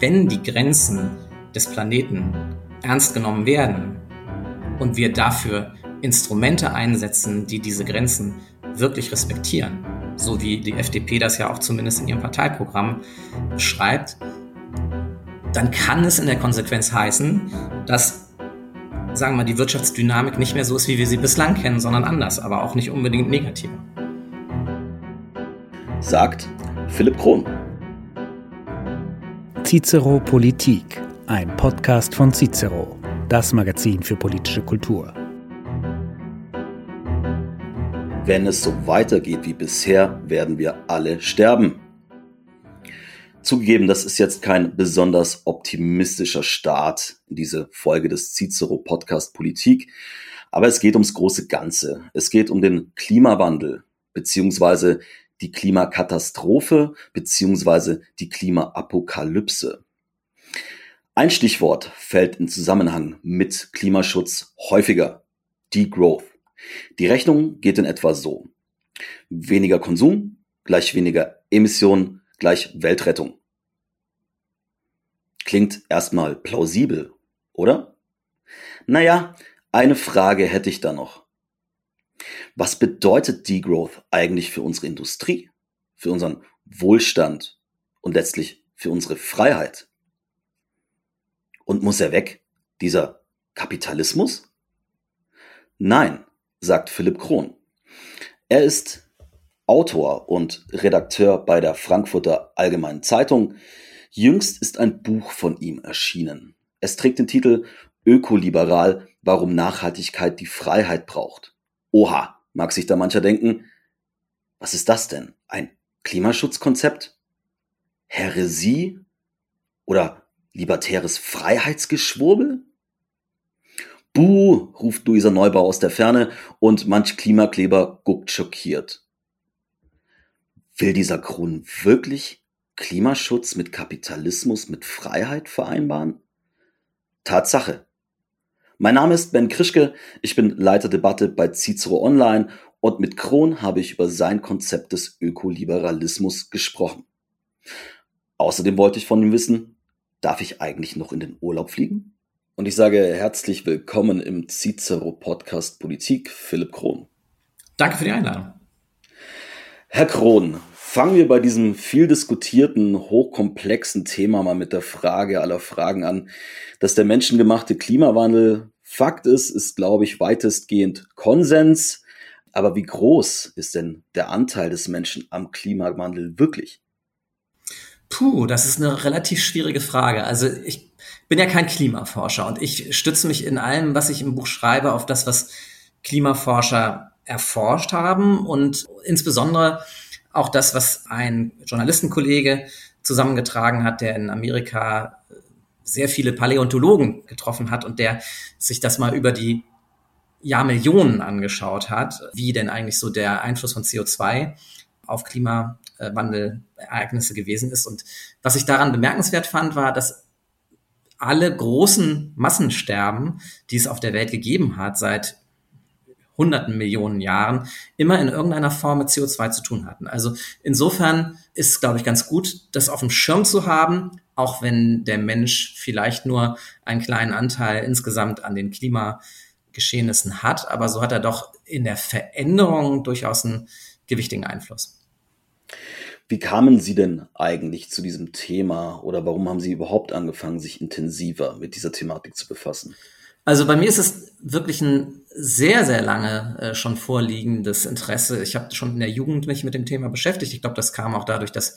wenn die Grenzen des Planeten ernst genommen werden und wir dafür Instrumente einsetzen, die diese Grenzen wirklich respektieren, so wie die FDP das ja auch zumindest in ihrem Parteiprogramm schreibt, dann kann es in der Konsequenz heißen, dass, sagen wir die Wirtschaftsdynamik nicht mehr so ist, wie wir sie bislang kennen, sondern anders, aber auch nicht unbedingt negativ. Sagt Philipp Krohn. Cicero Politik, ein Podcast von Cicero, das Magazin für politische Kultur. Wenn es so weitergeht wie bisher, werden wir alle sterben. Zugegeben, das ist jetzt kein besonders optimistischer Start in diese Folge des Cicero Podcast Politik, aber es geht ums große Ganze. Es geht um den Klimawandel beziehungsweise die Klimakatastrophe beziehungsweise die Klimaapokalypse. Ein Stichwort fällt im Zusammenhang mit Klimaschutz häufiger. Degrowth. Die Rechnung geht in etwa so. Weniger Konsum gleich weniger Emissionen gleich Weltrettung. Klingt erstmal plausibel, oder? Naja, eine Frage hätte ich da noch. Was bedeutet Degrowth eigentlich für unsere Industrie, für unseren Wohlstand und letztlich für unsere Freiheit? Und muss er weg, dieser Kapitalismus? Nein, sagt Philipp Krohn. Er ist Autor und Redakteur bei der Frankfurter Allgemeinen Zeitung. Jüngst ist ein Buch von ihm erschienen. Es trägt den Titel Ökoliberal, warum Nachhaltigkeit die Freiheit braucht. Oha, mag sich da mancher denken. Was ist das denn? Ein Klimaschutzkonzept? Häresie? Oder libertäres Freiheitsgeschwurbel? Buh, ruft Luisa Neubau aus der Ferne und manch Klimakleber guckt schockiert. Will dieser Kron wirklich Klimaschutz mit Kapitalismus, mit Freiheit vereinbaren? Tatsache. Mein Name ist Ben Krischke, ich bin Leiter Debatte bei Cicero Online und mit Kron habe ich über sein Konzept des Ökoliberalismus gesprochen. Außerdem wollte ich von ihm wissen, darf ich eigentlich noch in den Urlaub fliegen? Und ich sage herzlich willkommen im Cicero Podcast Politik, Philipp Krohn. Danke für die Einladung. Herr Krohn, fangen wir bei diesem viel diskutierten, hochkomplexen Thema mal mit der Frage aller Fragen an. Dass der menschengemachte Klimawandel Fakt ist, ist, glaube ich, weitestgehend Konsens. Aber wie groß ist denn der Anteil des Menschen am Klimawandel wirklich? Puh, das ist eine relativ schwierige Frage. Also ich bin ja kein Klimaforscher und ich stütze mich in allem, was ich im Buch schreibe, auf das, was Klimaforscher erforscht haben und insbesondere auch das, was ein Journalistenkollege zusammengetragen hat, der in Amerika sehr viele Paläontologen getroffen hat und der sich das mal über die Jahrmillionen angeschaut hat, wie denn eigentlich so der Einfluss von CO2 auf Klimawandelereignisse gewesen ist. Und was ich daran bemerkenswert fand, war, dass alle großen Massensterben, die es auf der Welt gegeben hat, seit hunderten Millionen Jahren, immer in irgendeiner Form mit CO2 zu tun hatten. Also insofern ist es, glaube ich, ganz gut, das auf dem Schirm zu haben, auch wenn der Mensch vielleicht nur einen kleinen Anteil insgesamt an den Klimageschehnissen hat, aber so hat er doch in der Veränderung durchaus einen gewichtigen Einfluss. Wie kamen Sie denn eigentlich zu diesem Thema oder warum haben Sie überhaupt angefangen, sich intensiver mit dieser Thematik zu befassen? Also bei mir ist es wirklich ein sehr, sehr lange äh, schon vorliegendes Interesse. Ich habe schon in der Jugend mich mit dem Thema beschäftigt. Ich glaube, das kam auch dadurch, dass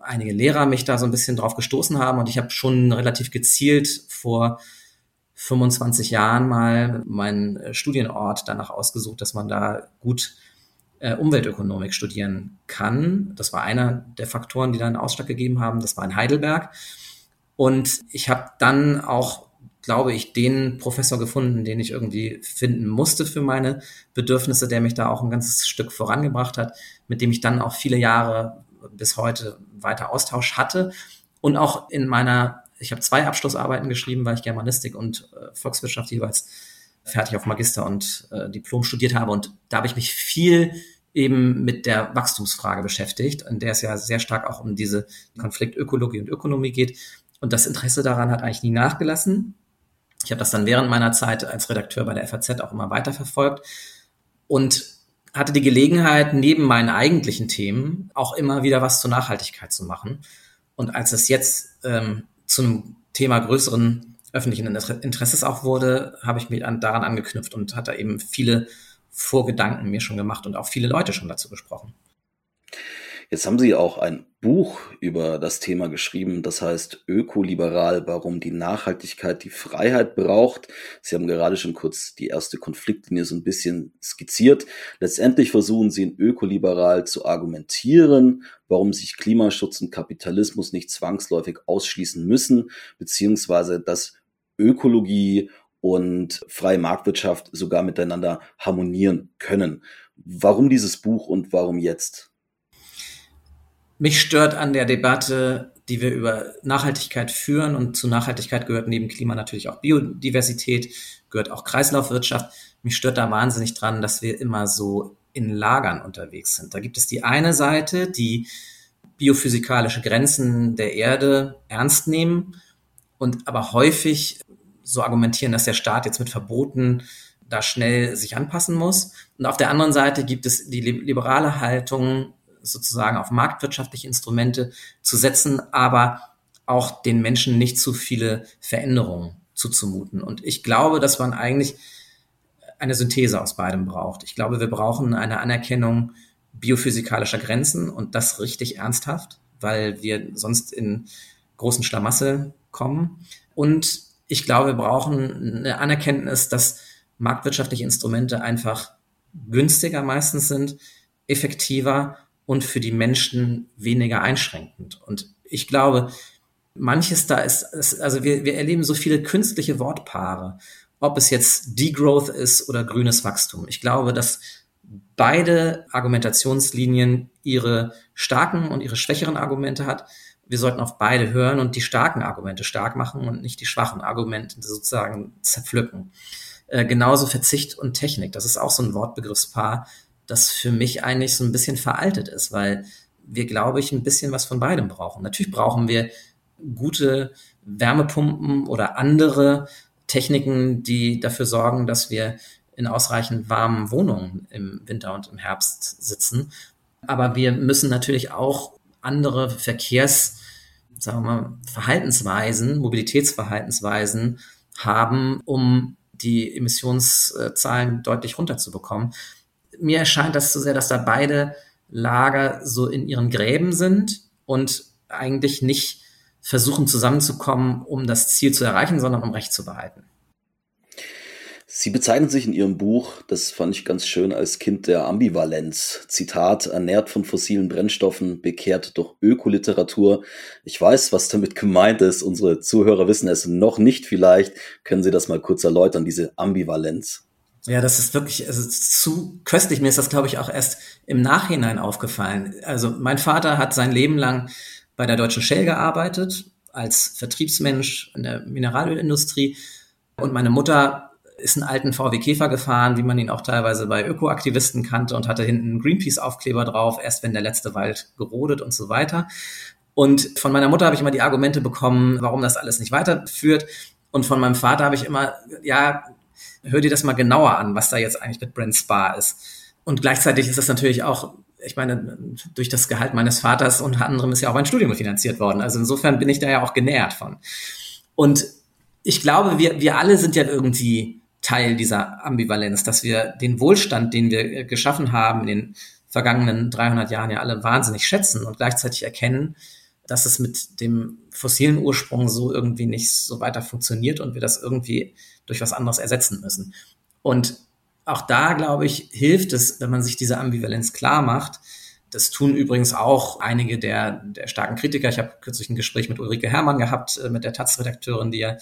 einige Lehrer mich da so ein bisschen drauf gestoßen haben und ich habe schon relativ gezielt vor 25 Jahren mal meinen äh, Studienort danach ausgesucht, dass man da gut äh, Umweltökonomik studieren kann. Das war einer der Faktoren, die dann Ausschlag gegeben haben. Das war in Heidelberg. Und ich habe dann auch, glaube ich, den Professor gefunden, den ich irgendwie finden musste für meine Bedürfnisse, der mich da auch ein ganzes Stück vorangebracht hat, mit dem ich dann auch viele Jahre bis heute weiter Austausch hatte. Und auch in meiner, ich habe zwei Abschlussarbeiten geschrieben, weil ich Germanistik und äh, Volkswirtschaft jeweils fertig auf Magister und äh, Diplom studiert habe. Und da habe ich mich viel eben mit der Wachstumsfrage beschäftigt, in der es ja sehr stark auch um diese Konfliktökologie und Ökonomie geht. Und das Interesse daran hat eigentlich nie nachgelassen. Ich habe das dann während meiner Zeit als Redakteur bei der FAZ auch immer weiterverfolgt und hatte die Gelegenheit, neben meinen eigentlichen Themen auch immer wieder was zur Nachhaltigkeit zu machen. Und als es jetzt ähm, zu einem Thema größeren öffentlichen Interesses auch wurde, habe ich mich an, daran angeknüpft und hatte eben viele Vorgedanken mir schon gemacht und auch viele Leute schon dazu gesprochen. Jetzt haben Sie auch ein Buch über das Thema geschrieben, das heißt Ökoliberal, warum die Nachhaltigkeit die Freiheit braucht. Sie haben gerade schon kurz die erste Konfliktlinie so ein bisschen skizziert. Letztendlich versuchen Sie in Ökoliberal zu argumentieren, warum sich Klimaschutz und Kapitalismus nicht zwangsläufig ausschließen müssen, beziehungsweise dass Ökologie und freie Marktwirtschaft sogar miteinander harmonieren können. Warum dieses Buch und warum jetzt? Mich stört an der Debatte, die wir über Nachhaltigkeit führen, und zu Nachhaltigkeit gehört neben Klima natürlich auch Biodiversität, gehört auch Kreislaufwirtschaft. Mich stört da wahnsinnig dran, dass wir immer so in Lagern unterwegs sind. Da gibt es die eine Seite, die biophysikalische Grenzen der Erde ernst nehmen und aber häufig so argumentieren, dass der Staat jetzt mit Verboten da schnell sich anpassen muss. Und auf der anderen Seite gibt es die liberale Haltung, sozusagen auf marktwirtschaftliche Instrumente zu setzen, aber auch den Menschen nicht zu viele Veränderungen zuzumuten. Und ich glaube, dass man eigentlich eine Synthese aus beidem braucht. Ich glaube, wir brauchen eine Anerkennung biophysikalischer Grenzen und das richtig ernsthaft, weil wir sonst in großen Schlamassel kommen. Und ich glaube, wir brauchen eine Anerkenntnis, dass marktwirtschaftliche Instrumente einfach günstiger meistens sind, effektiver und für die Menschen weniger einschränkend. Und ich glaube, manches da ist, ist also wir, wir erleben so viele künstliche Wortpaare, ob es jetzt Degrowth ist oder grünes Wachstum. Ich glaube, dass beide Argumentationslinien ihre starken und ihre schwächeren Argumente hat. Wir sollten auf beide hören und die starken Argumente stark machen und nicht die schwachen Argumente sozusagen zerpflücken. Äh, genauso Verzicht und Technik. Das ist auch so ein Wortbegriffspaar, das für mich eigentlich so ein bisschen veraltet ist, weil wir, glaube ich, ein bisschen was von beidem brauchen. Natürlich brauchen wir gute Wärmepumpen oder andere Techniken, die dafür sorgen, dass wir in ausreichend warmen Wohnungen im Winter und im Herbst sitzen. Aber wir müssen natürlich auch andere Verkehrs, sagen wir mal, Verhaltensweisen, Mobilitätsverhaltensweisen haben, um die Emissionszahlen deutlich runterzubekommen mir erscheint das so sehr, dass da beide Lager so in ihren Gräben sind und eigentlich nicht versuchen zusammenzukommen, um das Ziel zu erreichen, sondern um Recht zu behalten. Sie bezeichnen sich in Ihrem Buch, das fand ich ganz schön, als Kind der Ambivalenz. Zitat, ernährt von fossilen Brennstoffen, bekehrt durch Ökoliteratur. Ich weiß, was damit gemeint ist. Unsere Zuhörer wissen es noch nicht vielleicht. Können Sie das mal kurz erläutern, diese Ambivalenz? Ja, das ist wirklich also zu köstlich. Mir ist das, glaube ich, auch erst im Nachhinein aufgefallen. Also mein Vater hat sein Leben lang bei der Deutschen Shell gearbeitet, als Vertriebsmensch in der Mineralölindustrie. Und meine Mutter ist einen alten VW Käfer gefahren, wie man ihn auch teilweise bei Ökoaktivisten kannte und hatte hinten einen Greenpeace-Aufkleber drauf, erst wenn der letzte Wald gerodet und so weiter. Und von meiner Mutter habe ich immer die Argumente bekommen, warum das alles nicht weiterführt. Und von meinem Vater habe ich immer, ja, hör dir das mal genauer an, was da jetzt eigentlich mit Brent Spa ist. Und gleichzeitig ist das natürlich auch, ich meine, durch das Gehalt meines Vaters unter anderem ist ja auch mein Studium finanziert worden. Also insofern bin ich da ja auch genährt von. Und ich glaube, wir, wir alle sind ja irgendwie Teil dieser Ambivalenz, dass wir den Wohlstand, den wir geschaffen haben in den vergangenen 300 Jahren ja alle wahnsinnig schätzen und gleichzeitig erkennen, dass es mit dem fossilen Ursprung so irgendwie nicht so weiter funktioniert und wir das irgendwie durch was anderes ersetzen müssen. Und auch da, glaube ich, hilft es, wenn man sich diese Ambivalenz klar macht. Das tun übrigens auch einige der, der starken Kritiker. Ich habe kürzlich ein Gespräch mit Ulrike Herrmann gehabt, äh, mit der Taz-Redakteurin, die ja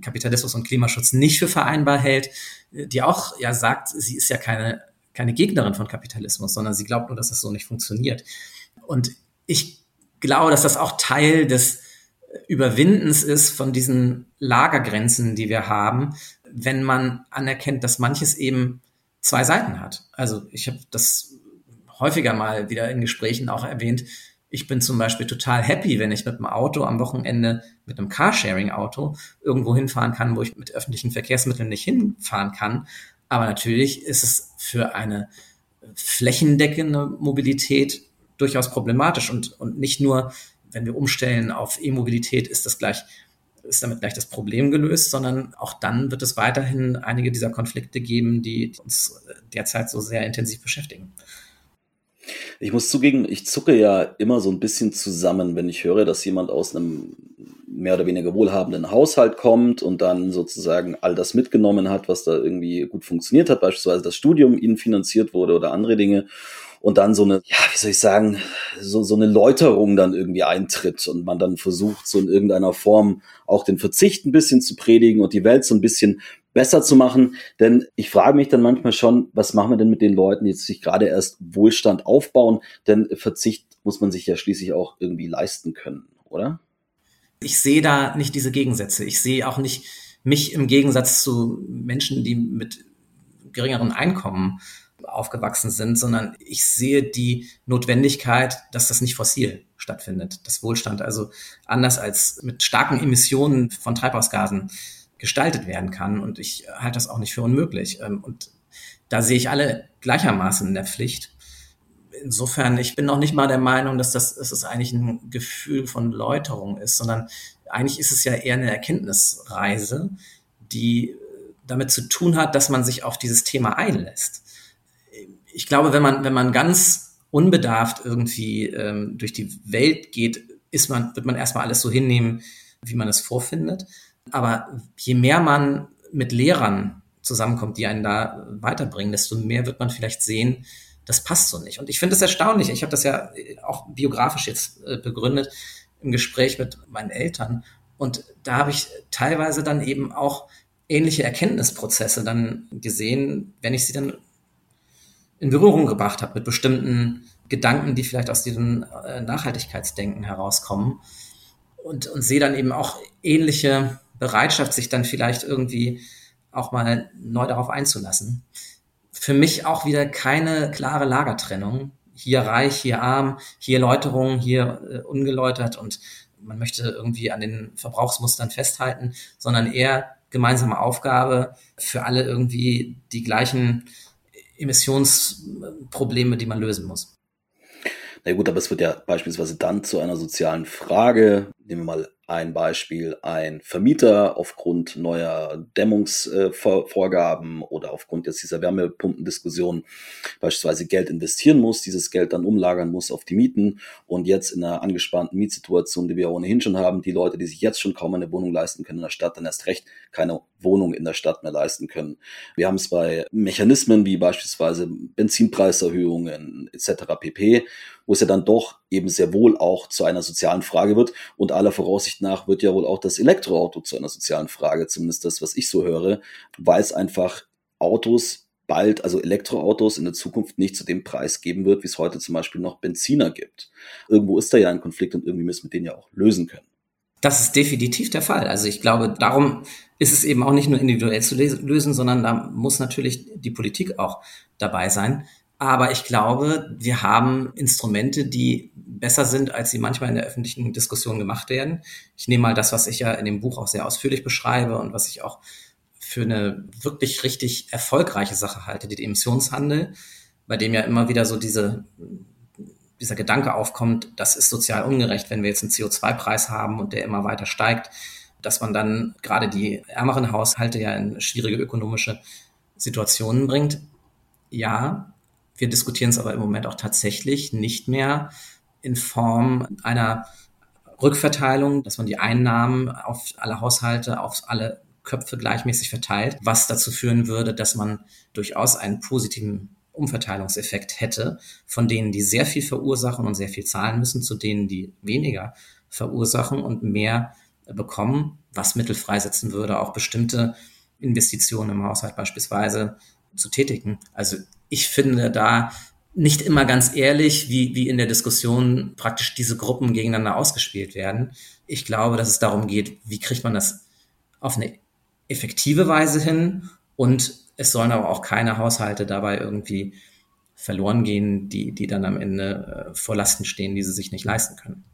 Kapitalismus und Klimaschutz nicht für vereinbar hält, die auch ja sagt, sie ist ja keine, keine Gegnerin von Kapitalismus, sondern sie glaubt nur, dass das so nicht funktioniert. Und ich glaube, dass das auch Teil des Überwindens ist von diesen Lagergrenzen, die wir haben, wenn man anerkennt, dass manches eben zwei Seiten hat. Also ich habe das häufiger mal wieder in Gesprächen auch erwähnt. Ich bin zum Beispiel total happy, wenn ich mit dem Auto am Wochenende, mit einem Carsharing-Auto irgendwo hinfahren kann, wo ich mit öffentlichen Verkehrsmitteln nicht hinfahren kann. Aber natürlich ist es für eine flächendeckende Mobilität durchaus problematisch und, und nicht nur, wenn wir umstellen auf E-Mobilität, ist das gleich ist damit gleich das Problem gelöst, sondern auch dann wird es weiterhin einige dieser Konflikte geben, die uns derzeit so sehr intensiv beschäftigen. Ich muss zugeben, ich zucke ja immer so ein bisschen zusammen, wenn ich höre, dass jemand aus einem mehr oder weniger wohlhabenden Haushalt kommt und dann sozusagen all das mitgenommen hat, was da irgendwie gut funktioniert hat, beispielsweise das Studium ihnen finanziert wurde oder andere Dinge und dann so eine, ja, wie soll ich sagen, so, so eine Läuterung dann irgendwie eintritt und man dann versucht, so in irgendeiner Form auch den Verzicht ein bisschen zu predigen und die Welt so ein bisschen besser zu machen. Denn ich frage mich dann manchmal schon, was machen wir denn mit den Leuten, die sich gerade erst Wohlstand aufbauen? Denn Verzicht muss man sich ja schließlich auch irgendwie leisten können, oder? Ich sehe da nicht diese Gegensätze. Ich sehe auch nicht mich im Gegensatz zu Menschen, die mit geringeren Einkommen aufgewachsen sind, sondern ich sehe die Notwendigkeit, dass das nicht fossil stattfindet. Das Wohlstand also anders als mit starken Emissionen von Treibhausgasen gestaltet werden kann. Und ich halte das auch nicht für unmöglich. Ähm, und da sehe ich alle gleichermaßen in der Pflicht. Insofern, ich bin noch nicht mal der Meinung, dass das, dass das eigentlich ein Gefühl von Läuterung ist, sondern eigentlich ist es ja eher eine Erkenntnisreise, die damit zu tun hat, dass man sich auf dieses Thema einlässt ich glaube, wenn man, wenn man ganz unbedarft irgendwie ähm, durch die Welt geht, ist man, wird man erstmal alles so hinnehmen, wie man es vorfindet. Aber je mehr man mit Lehrern zusammenkommt, die einen da weiterbringen, desto mehr wird man vielleicht sehen, das passt so nicht. Und ich finde es erstaunlich. Ich habe das ja auch biografisch jetzt äh, begründet im Gespräch mit meinen Eltern. Und da habe ich teilweise dann eben auch ähnliche Erkenntnisprozesse dann gesehen, wenn ich sie dann in Berührung gebracht habe mit bestimmten Gedanken, die vielleicht aus diesem äh, Nachhaltigkeitsdenken herauskommen. Und, und sehe dann eben auch ähnliche Bereitschaft, sich dann vielleicht irgendwie auch mal neu darauf einzulassen. Für mich auch wieder keine klare Lagertrennung. Hier reich, hier arm, hier Läuterung, hier äh, ungeläutert und man möchte irgendwie an den Verbrauchsmustern festhalten, sondern eher gemeinsame Aufgabe für alle irgendwie die gleichen Emissionsprobleme, die man lösen muss. Na gut, aber es wird ja beispielsweise dann zu einer sozialen Frage. Nehmen wir mal ein Beispiel, ein Vermieter aufgrund neuer Dämmungsvorgaben oder aufgrund jetzt dieser Wärmepumpendiskussion beispielsweise Geld investieren muss, dieses Geld dann umlagern muss auf die Mieten und jetzt in einer angespannten Mietsituation, die wir ohnehin schon haben, die Leute, die sich jetzt schon kaum eine Wohnung leisten können in der Stadt, dann erst recht keine Wohnung in der Stadt mehr leisten können. Wir haben es bei Mechanismen wie beispielsweise Benzinpreiserhöhungen etc. pp wo es ja dann doch eben sehr wohl auch zu einer sozialen Frage wird. Und aller Voraussicht nach wird ja wohl auch das Elektroauto zu einer sozialen Frage, zumindest das, was ich so höre, weil es einfach Autos bald, also Elektroautos in der Zukunft nicht zu dem Preis geben wird, wie es heute zum Beispiel noch Benziner gibt. Irgendwo ist da ja ein Konflikt und irgendwie müssen wir den ja auch lösen können. Das ist definitiv der Fall. Also ich glaube, darum ist es eben auch nicht nur individuell zu lösen, sondern da muss natürlich die Politik auch dabei sein. Aber ich glaube, wir haben Instrumente, die besser sind, als sie manchmal in der öffentlichen Diskussion gemacht werden. Ich nehme mal das, was ich ja in dem Buch auch sehr ausführlich beschreibe und was ich auch für eine wirklich richtig erfolgreiche Sache halte, die Emissionshandel, bei dem ja immer wieder so diese, dieser Gedanke aufkommt, das ist sozial ungerecht, wenn wir jetzt einen CO2-Preis haben und der immer weiter steigt, dass man dann gerade die ärmeren Haushalte ja in schwierige ökonomische Situationen bringt. Ja, wir diskutieren es aber im Moment auch tatsächlich nicht mehr in Form einer Rückverteilung, dass man die Einnahmen auf alle Haushalte, auf alle Köpfe gleichmäßig verteilt, was dazu führen würde, dass man durchaus einen positiven Umverteilungseffekt hätte von denen, die sehr viel verursachen und sehr viel zahlen müssen, zu denen, die weniger verursachen und mehr bekommen, was Mittel freisetzen würde, auch bestimmte Investitionen im Haushalt beispielsweise zu tätigen. Also ich finde da nicht immer ganz ehrlich, wie, wie in der Diskussion praktisch diese Gruppen gegeneinander ausgespielt werden. Ich glaube, dass es darum geht, wie kriegt man das auf eine effektive Weise hin und es sollen aber auch keine Haushalte dabei irgendwie verloren gehen, die, die dann am Ende äh, vor Lasten stehen, die sie sich nicht leisten können.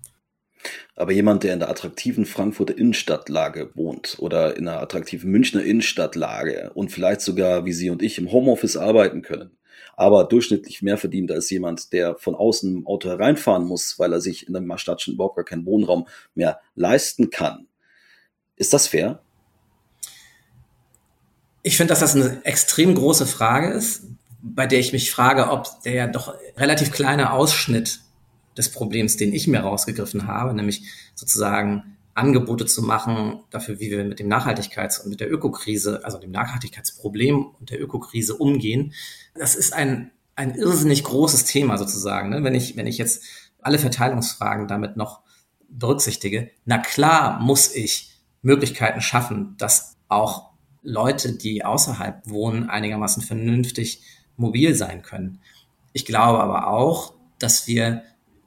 Aber jemand, der in der attraktiven Frankfurter Innenstadtlage wohnt oder in einer attraktiven Münchner Innenstadtlage und vielleicht sogar, wie Sie und ich, im Homeoffice arbeiten können, aber durchschnittlich mehr verdient als jemand, der von außen im Auto hereinfahren muss, weil er sich in der Stadt schon überhaupt gar keinen Wohnraum mehr leisten kann. Ist das fair? Ich finde, dass das eine extrem große Frage ist, bei der ich mich frage, ob der doch relativ kleine Ausschnitt des Problems, den ich mir rausgegriffen habe, nämlich sozusagen Angebote zu machen dafür, wie wir mit dem Nachhaltigkeits- und mit der Ökokrise, also dem Nachhaltigkeitsproblem und der Ökokrise umgehen. Das ist ein, ein irrsinnig großes Thema sozusagen. Ne? Wenn ich, wenn ich jetzt alle Verteilungsfragen damit noch berücksichtige, na klar muss ich Möglichkeiten schaffen, dass auch Leute, die außerhalb wohnen, einigermaßen vernünftig mobil sein können. Ich glaube aber auch, dass wir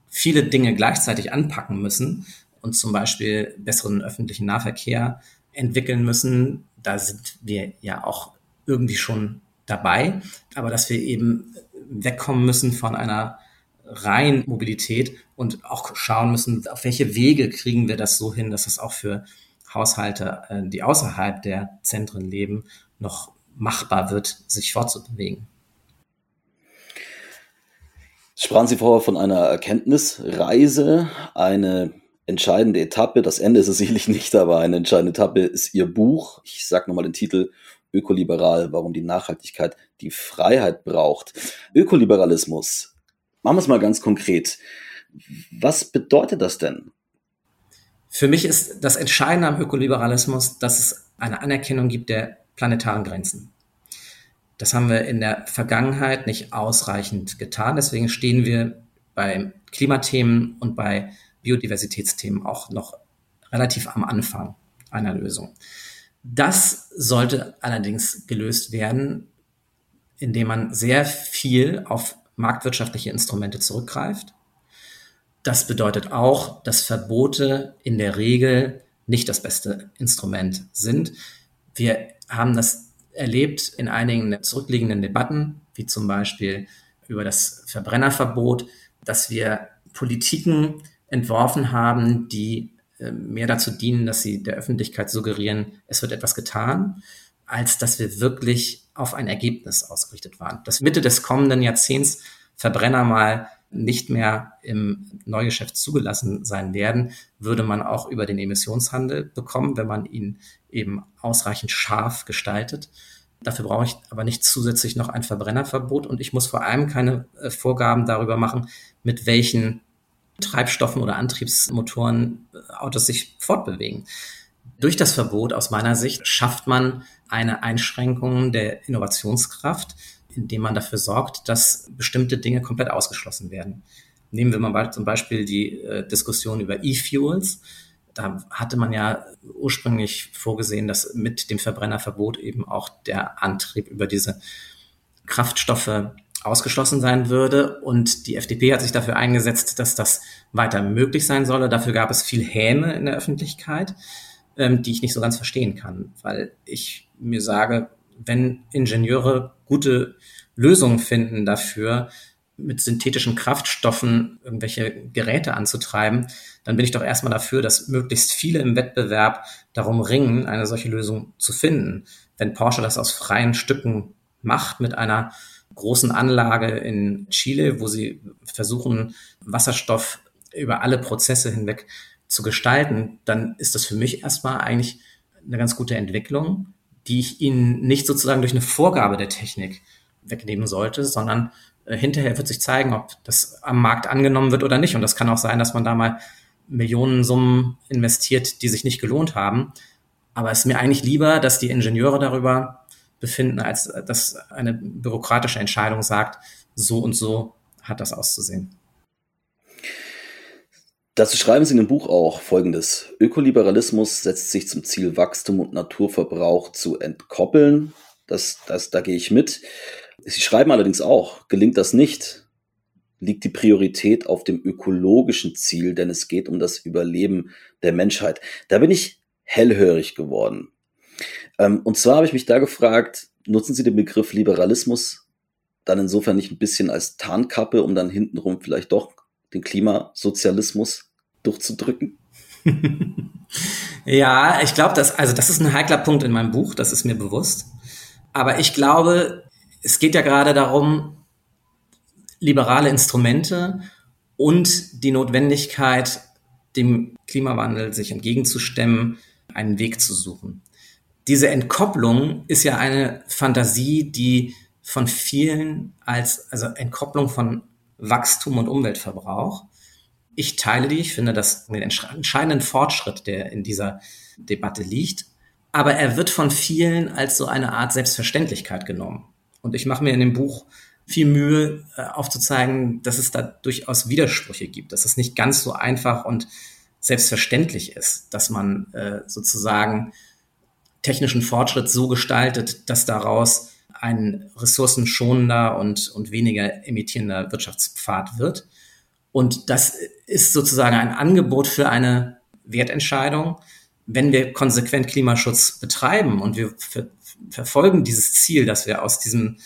viele Dinge gleichzeitig anpacken müssen und zum Beispiel besseren öffentlichen Nahverkehr entwickeln müssen. Da sind wir ja auch irgendwie schon dabei, aber dass wir eben wegkommen müssen von einer reinen Mobilität und auch schauen müssen, auf welche Wege kriegen wir das so hin, dass es auch für Haushalte, äh, die außerhalb der Zentren leben, noch machbar wird, sich fortzubewegen. Sprachen Sie vorher von einer Erkenntnisreise, eine entscheidende Etappe. Das Ende ist es sicherlich nicht, aber eine entscheidende Etappe ist Ihr Buch. Ich sage nochmal den Titel Ökoliberal, warum die Nachhaltigkeit die Freiheit braucht. Ökoliberalismus, machen wir es mal ganz konkret. Was bedeutet das denn? Für mich ist das Entscheidende am Ökoliberalismus, dass es eine Anerkennung gibt der planetaren Grenzen. Das haben wir in der Vergangenheit nicht ausreichend getan. Deswegen stehen wir bei Klimathemen und bei Biodiversitätsthemen auch noch relativ am Anfang einer Lösung. Das sollte allerdings gelöst werden, indem man sehr viel auf marktwirtschaftliche Instrumente zurückgreift. Das bedeutet auch, dass Verbote in der Regel nicht das beste Instrument sind. Wir haben das erlebt in einigen zurückliegenden Debatten, wie zum Beispiel über das Verbrennerverbot, dass wir Politiken entworfen haben, die äh, mehr dazu dienen, dass sie der Öffentlichkeit suggerieren, es wird etwas getan, als dass wir wirklich auf ein Ergebnis ausgerichtet waren. Dass Mitte des kommenden Jahrzehnts Verbrenner mal nicht mehr im Neugeschäft zugelassen sein werden, würde man auch über den Emissionshandel bekommen, wenn man ihn eben ausreichend scharf gestaltet. Dafür brauche ich aber nicht zusätzlich noch ein Verbrennerverbot und ich muss vor allem keine äh, Vorgaben darüber machen, mit welchen Treibstoffen oder Antriebsmotoren äh, Autos sich fortbewegen. Durch das Verbot aus meiner Sicht schafft man eine Einschränkung der Innovationskraft, indem man dafür sorgt, dass bestimmte Dinge komplett ausgeschlossen werden. Nehmen wir mal zum Beispiel die äh, Diskussion über E-Fuels. Da hatte man ja ursprünglich vorgesehen, dass mit dem Verbrennerverbot eben auch der Antrieb über diese Kraftstoffe ausgeschlossen sein würde. Und die FDP hat sich dafür eingesetzt, dass das weiter möglich sein solle. Dafür gab es viel Häme in der Öffentlichkeit, ähm, die ich nicht so ganz verstehen kann, weil ich mir sage, wenn Ingenieure gute Lösungen finden dafür, mit synthetischen Kraftstoffen irgendwelche Geräte anzutreiben, dann bin ich doch erstmal dafür, dass möglichst viele im Wettbewerb darum ringen, eine solche Lösung zu finden. Wenn Porsche das aus freien Stücken macht mit einer großen Anlage in Chile, wo sie versuchen, Wasserstoff über alle Prozesse hinweg zu gestalten, dann ist das für mich erstmal eigentlich eine ganz gute Entwicklung, die ich ihnen nicht sozusagen durch eine Vorgabe der Technik wegnehmen sollte, sondern äh, hinterher wird sich zeigen, ob das am Markt angenommen wird oder nicht. Und das kann auch sein, dass man da mal Millionensummen investiert, die sich nicht gelohnt haben. Aber es ist mir eigentlich lieber, dass die Ingenieure darüber befinden, als dass eine bürokratische Entscheidung sagt, so und so hat das auszusehen. Dazu schreiben Sie in dem Buch auch Folgendes. Ökoliberalismus setzt sich zum Ziel, Wachstum und Naturverbrauch zu entkoppeln. Das, das, da gehe ich mit. Sie schreiben allerdings auch, gelingt das nicht, liegt die Priorität auf dem ökologischen Ziel, denn es geht um das Überleben der Menschheit. Da bin ich hellhörig geworden. Ähm, und zwar habe ich mich da gefragt, nutzen Sie den Begriff Liberalismus dann insofern nicht ein bisschen als Tarnkappe, um dann hintenrum vielleicht doch den Klimasozialismus durchzudrücken? ja, ich glaube, dass, also das ist ein heikler Punkt in meinem Buch, das ist mir bewusst. Aber ich glaube, es geht ja gerade darum, liberale Instrumente und die Notwendigkeit, dem Klimawandel sich entgegenzustemmen, einen Weg zu suchen. Diese Entkopplung ist ja eine Fantasie, die von vielen als, also Entkopplung von Wachstum und Umweltverbrauch. Ich teile die, ich finde das den entscheidenden Fortschritt, der in dieser Debatte liegt. Aber er wird von vielen als so eine Art Selbstverständlichkeit genommen. Und ich mache mir in dem Buch viel Mühe äh, aufzuzeigen, dass es da durchaus Widersprüche gibt, dass es nicht ganz so einfach und selbstverständlich ist, dass man äh, sozusagen technischen Fortschritt so gestaltet, dass daraus ein ressourcenschonender und, und weniger emittierender Wirtschaftspfad wird. Und das ist sozusagen ein Angebot für eine Wertentscheidung. Wenn wir konsequent Klimaschutz betreiben und wir ver verfolgen dieses Ziel, dass wir aus diesem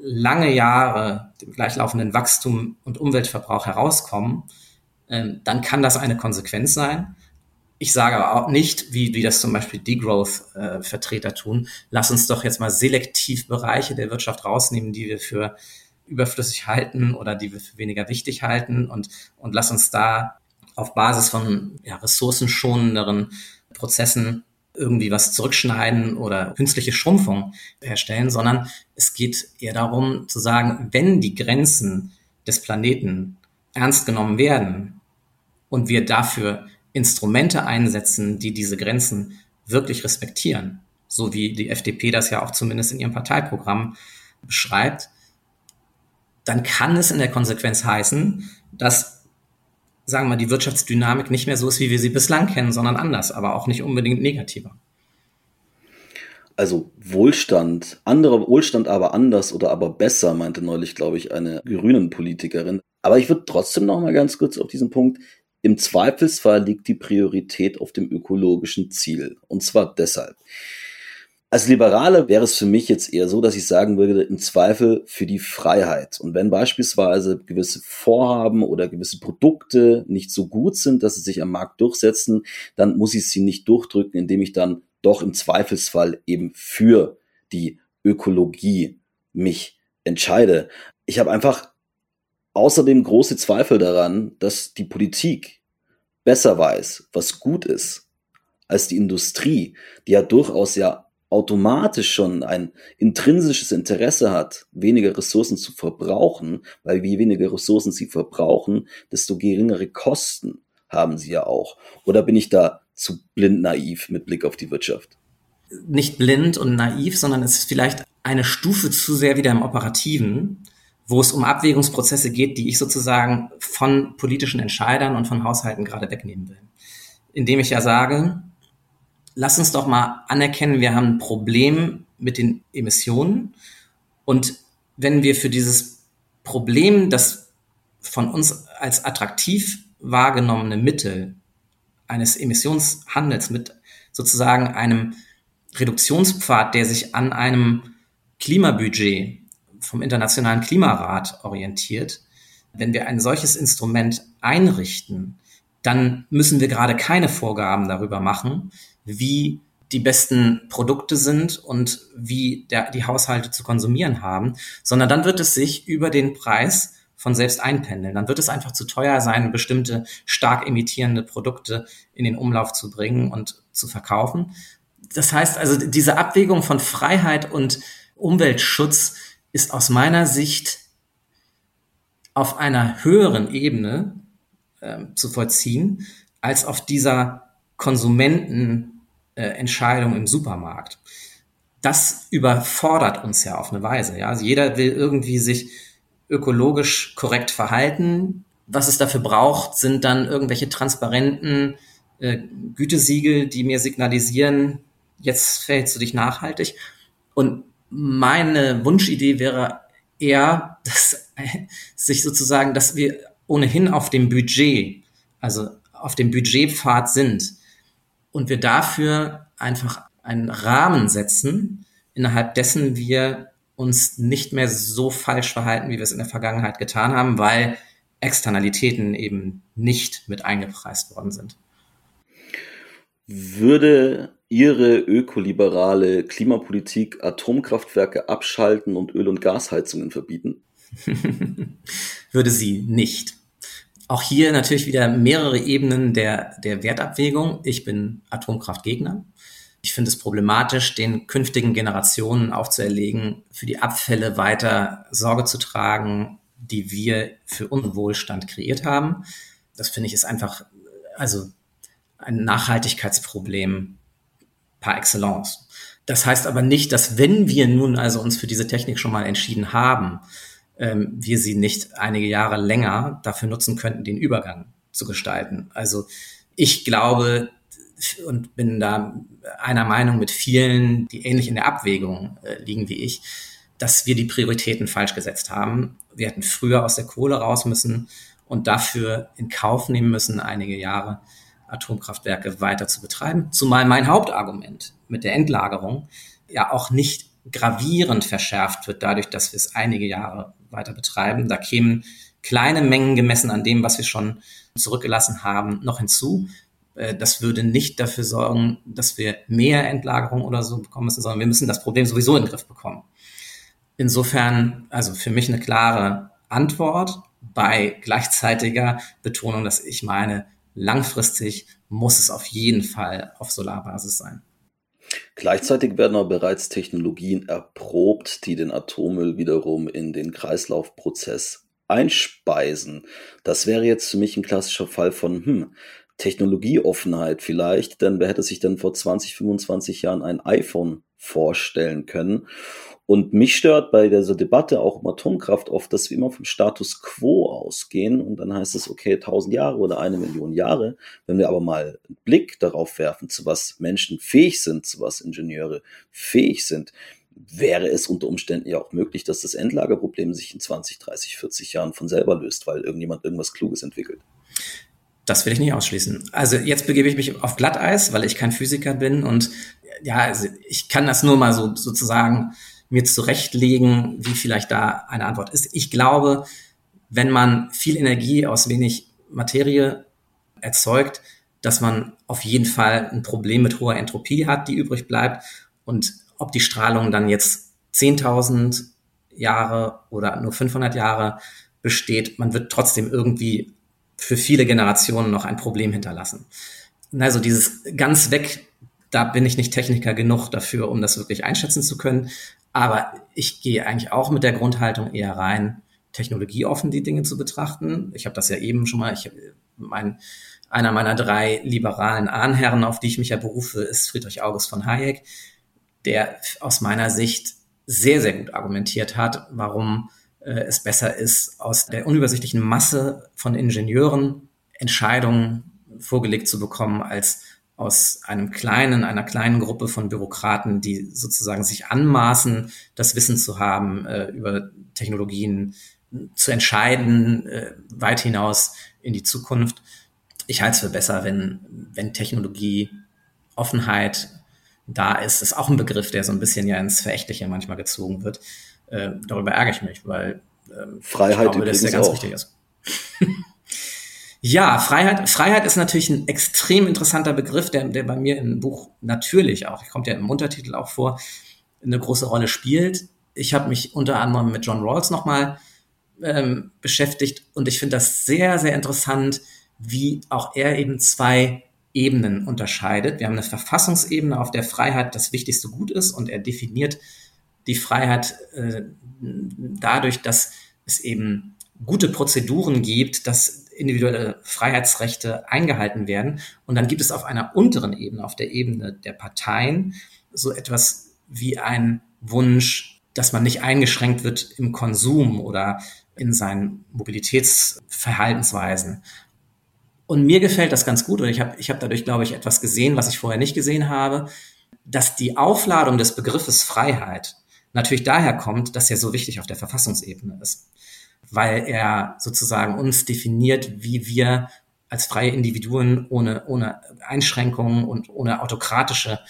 lange Jahre dem gleichlaufenden Wachstum und Umweltverbrauch herauskommen, ähm, dann kann das eine Konsequenz sein. Ich sage aber auch nicht, wie, wie das zum Beispiel Degrowth-Vertreter äh, tun, lass uns doch jetzt mal selektiv Bereiche der Wirtschaft rausnehmen, die wir für überflüssig halten oder die wir für weniger wichtig halten und, und lass uns da auf Basis von ja, ressourcenschonenderen Prozessen irgendwie was zurückschneiden oder künstliche Schrumpfung herstellen, sondern es geht eher darum zu sagen, wenn die Grenzen des Planeten ernst genommen werden und wir dafür Instrumente einsetzen, die diese Grenzen wirklich respektieren, so wie die FDP das ja auch zumindest in ihrem Parteiprogramm beschreibt, dann kann es in der Konsequenz heißen, dass sagen wir mal, die Wirtschaftsdynamik nicht mehr so ist, wie wir sie bislang kennen, sondern anders, aber auch nicht unbedingt negativer. Also Wohlstand, anderer Wohlstand aber anders oder aber besser, meinte neulich, glaube ich, eine grünen Politikerin. Aber ich würde trotzdem noch mal ganz kurz auf diesen Punkt. Im Zweifelsfall liegt die Priorität auf dem ökologischen Ziel. Und zwar deshalb. Als Liberale wäre es für mich jetzt eher so, dass ich sagen würde, im Zweifel für die Freiheit. Und wenn beispielsweise gewisse Vorhaben oder gewisse Produkte nicht so gut sind, dass sie sich am Markt durchsetzen, dann muss ich sie nicht durchdrücken, indem ich dann doch im Zweifelsfall eben für die Ökologie mich entscheide. Ich habe einfach außerdem große Zweifel daran, dass die Politik besser weiß, was gut ist, als die Industrie, die ja durchaus ja automatisch schon ein intrinsisches Interesse hat, weniger Ressourcen zu verbrauchen, weil je weniger Ressourcen sie verbrauchen, desto geringere Kosten haben sie ja auch. Oder bin ich da zu blind naiv mit Blick auf die Wirtschaft? Nicht blind und naiv, sondern es ist vielleicht eine Stufe zu sehr wieder im Operativen, wo es um Abwägungsprozesse geht, die ich sozusagen von politischen Entscheidern und von Haushalten gerade wegnehmen will. Indem ich ja sage, lass uns doch mal anerkennen, wir haben ein Problem mit den Emissionen. Und wenn wir für dieses Problem, das von uns als attraktiv wahrgenommene Mittel eines Emissionshandels mit sozusagen einem Reduktionspfad, der sich an einem Klimabudget vom Internationalen Klimarat orientiert, wenn wir ein solches Instrument einrichten, dann müssen wir gerade keine Vorgaben darüber machen, wie die besten Produkte sind und wie der, die Haushalte zu konsumieren haben, sondern dann wird es sich über den Preis von selbst einpendeln. Dann wird es einfach zu teuer sein, bestimmte stark emittierende Produkte in den Umlauf zu bringen und zu verkaufen. Das heißt also, diese Abwägung von Freiheit und Umweltschutz ist aus meiner Sicht auf einer höheren Ebene äh, zu vollziehen, als auf dieser Konsumentenentscheidung äh, im Supermarkt. Das überfordert uns ja auf eine Weise. Ja? Also jeder will irgendwie sich ökologisch korrekt verhalten. Was es dafür braucht, sind dann irgendwelche transparenten äh, Gütesiegel, die mir signalisieren, jetzt verhältst du dich nachhaltig. Und meine Wunschidee wäre eher, dass sich sozusagen, dass wir ohnehin auf dem Budget, also auf dem Budgetpfad sind und wir dafür einfach einen Rahmen setzen, innerhalb dessen wir uns nicht mehr so falsch verhalten, wie wir es in der Vergangenheit getan haben, weil Externalitäten eben nicht mit eingepreist worden sind. Würde Ihre ökoliberale Klimapolitik Atomkraftwerke abschalten und Öl- und Gasheizungen verbieten? Würde sie nicht. Auch hier natürlich wieder mehrere Ebenen der, der Wertabwägung. Ich bin Atomkraftgegner. Ich finde es problematisch, den künftigen Generationen aufzuerlegen, für die Abfälle weiter Sorge zu tragen, die wir für unseren Wohlstand kreiert haben. Das finde ich ist einfach, also ein Nachhaltigkeitsproblem par excellence. Das heißt aber nicht, dass wenn wir nun also uns für diese Technik schon mal entschieden haben, ähm, wir sie nicht einige Jahre länger dafür nutzen könnten, den Übergang zu gestalten. Also ich glaube und bin da einer Meinung mit vielen, die ähnlich in der Abwägung äh, liegen wie ich, dass wir die Prioritäten falsch gesetzt haben. Wir hätten früher aus der Kohle raus müssen und dafür in Kauf nehmen müssen, einige Jahre Atomkraftwerke weiter zu betreiben. Zumal mein Hauptargument mit der Endlagerung ja auch nicht gravierend verschärft wird dadurch, dass wir es einige Jahre weiter betreiben. Da kämen kleine Mengen gemessen an dem, was wir schon zurückgelassen haben, noch hinzu. Äh, das würde nicht dafür sorgen, dass wir mehr Endlagerung oder so bekommen müssen, sondern wir müssen das Problem sowieso in den Griff bekommen. Insofern, also für mich eine klare Antwort bei gleichzeitiger Betonung, dass ich meine, langfristig muss es auf jeden Fall auf Solarbasis sein. Gleichzeitig werden aber bereits Technologien erprobt, die den Atommüll wiederum in den Kreislaufprozess einspeisen. Das wäre jetzt für mich ein klassischer Fall von hm, Technologieoffenheit vielleicht, denn wer hätte sich denn vor 20, 25 Jahren ein iPhone vorstellen können? Und mich stört bei dieser Debatte auch um Atomkraft oft, dass wir immer vom Status quo ausgehen und dann heißt es, okay, 1000 Jahre oder eine Million Jahre. Wenn wir aber mal einen Blick darauf werfen, zu was Menschen fähig sind, zu was Ingenieure fähig sind, wäre es unter Umständen ja auch möglich, dass das Endlagerproblem sich in 20, 30, 40 Jahren von selber löst, weil irgendjemand irgendwas Kluges entwickelt. Das will ich nicht ausschließen. Also jetzt begebe ich mich auf Glatteis, weil ich kein Physiker bin und ja, also ich kann das nur mal so sozusagen mir zurechtlegen, wie vielleicht da eine Antwort ist. Ich glaube, wenn man viel Energie aus wenig Materie erzeugt, dass man auf jeden Fall ein Problem mit hoher Entropie hat, die übrig bleibt. Und ob die Strahlung dann jetzt 10.000 Jahre oder nur 500 Jahre besteht, man wird trotzdem irgendwie für viele Generationen noch ein Problem hinterlassen. Also dieses ganz weg, da bin ich nicht Techniker genug dafür, um das wirklich einschätzen zu können. Aber ich gehe eigentlich auch mit der Grundhaltung eher rein, technologieoffen die Dinge zu betrachten. Ich habe das ja eben schon mal, ich, mein, einer meiner drei liberalen Ahnherren, auf die ich mich ja berufe, ist Friedrich August von Hayek, der aus meiner Sicht sehr, sehr gut argumentiert hat, warum äh, es besser ist, aus der unübersichtlichen Masse von Ingenieuren Entscheidungen vorgelegt zu bekommen, als aus einem kleinen, einer kleinen Gruppe von Bürokraten, die sozusagen sich anmaßen, das Wissen zu haben, äh, über Technologien zu entscheiden, äh, weit hinaus in die Zukunft. Ich halte es für besser, wenn, wenn Technologie Offenheit da ist. Das ist auch ein Begriff, der so ein bisschen ja ins Verächtliche manchmal gezogen wird. Äh, darüber ärgere ich mich, weil ähm, Freiheit ich glaube, dass der ganz auch. wichtig ist. Ja, Freiheit, Freiheit ist natürlich ein extrem interessanter Begriff, der, der bei mir im Buch natürlich auch, kommt ja im Untertitel auch vor, eine große Rolle spielt. Ich habe mich unter anderem mit John Rawls nochmal ähm, beschäftigt und ich finde das sehr, sehr interessant, wie auch er eben zwei Ebenen unterscheidet. Wir haben eine Verfassungsebene, auf der Freiheit das wichtigste Gut ist und er definiert die Freiheit äh, dadurch, dass es eben gute Prozeduren gibt, dass individuelle Freiheitsrechte eingehalten werden. Und dann gibt es auf einer unteren Ebene, auf der Ebene der Parteien, so etwas wie ein Wunsch, dass man nicht eingeschränkt wird im Konsum oder in seinen Mobilitätsverhaltensweisen. Und mir gefällt das ganz gut und ich habe ich hab dadurch, glaube ich, etwas gesehen, was ich vorher nicht gesehen habe, dass die Aufladung des Begriffes Freiheit natürlich daher kommt, dass er so wichtig auf der Verfassungsebene ist weil er sozusagen uns definiert, wie wir als freie Individuen ohne, ohne Einschränkungen und ohne autokratische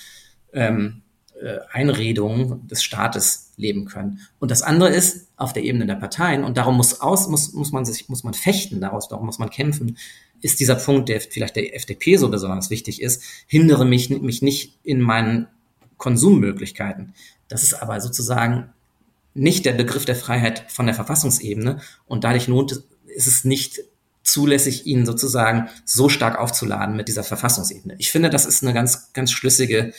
ähm, äh, Einredungen des Staates leben können. Und das andere ist auf der Ebene der Parteien, und darum muss aus, muss, muss man sich, muss man fechten daraus, darum muss man kämpfen, ist dieser Punkt, der vielleicht der FDP so besonders wichtig ist, hindere mich, mich nicht in meinen Konsummöglichkeiten. Das ist aber sozusagen nicht der Begriff der Freiheit von der Verfassungsebene und dadurch lohnt es, ist es nicht zulässig, ihn sozusagen so stark aufzuladen mit dieser Verfassungsebene. Ich finde, das ist eine ganz, ganz schlüssige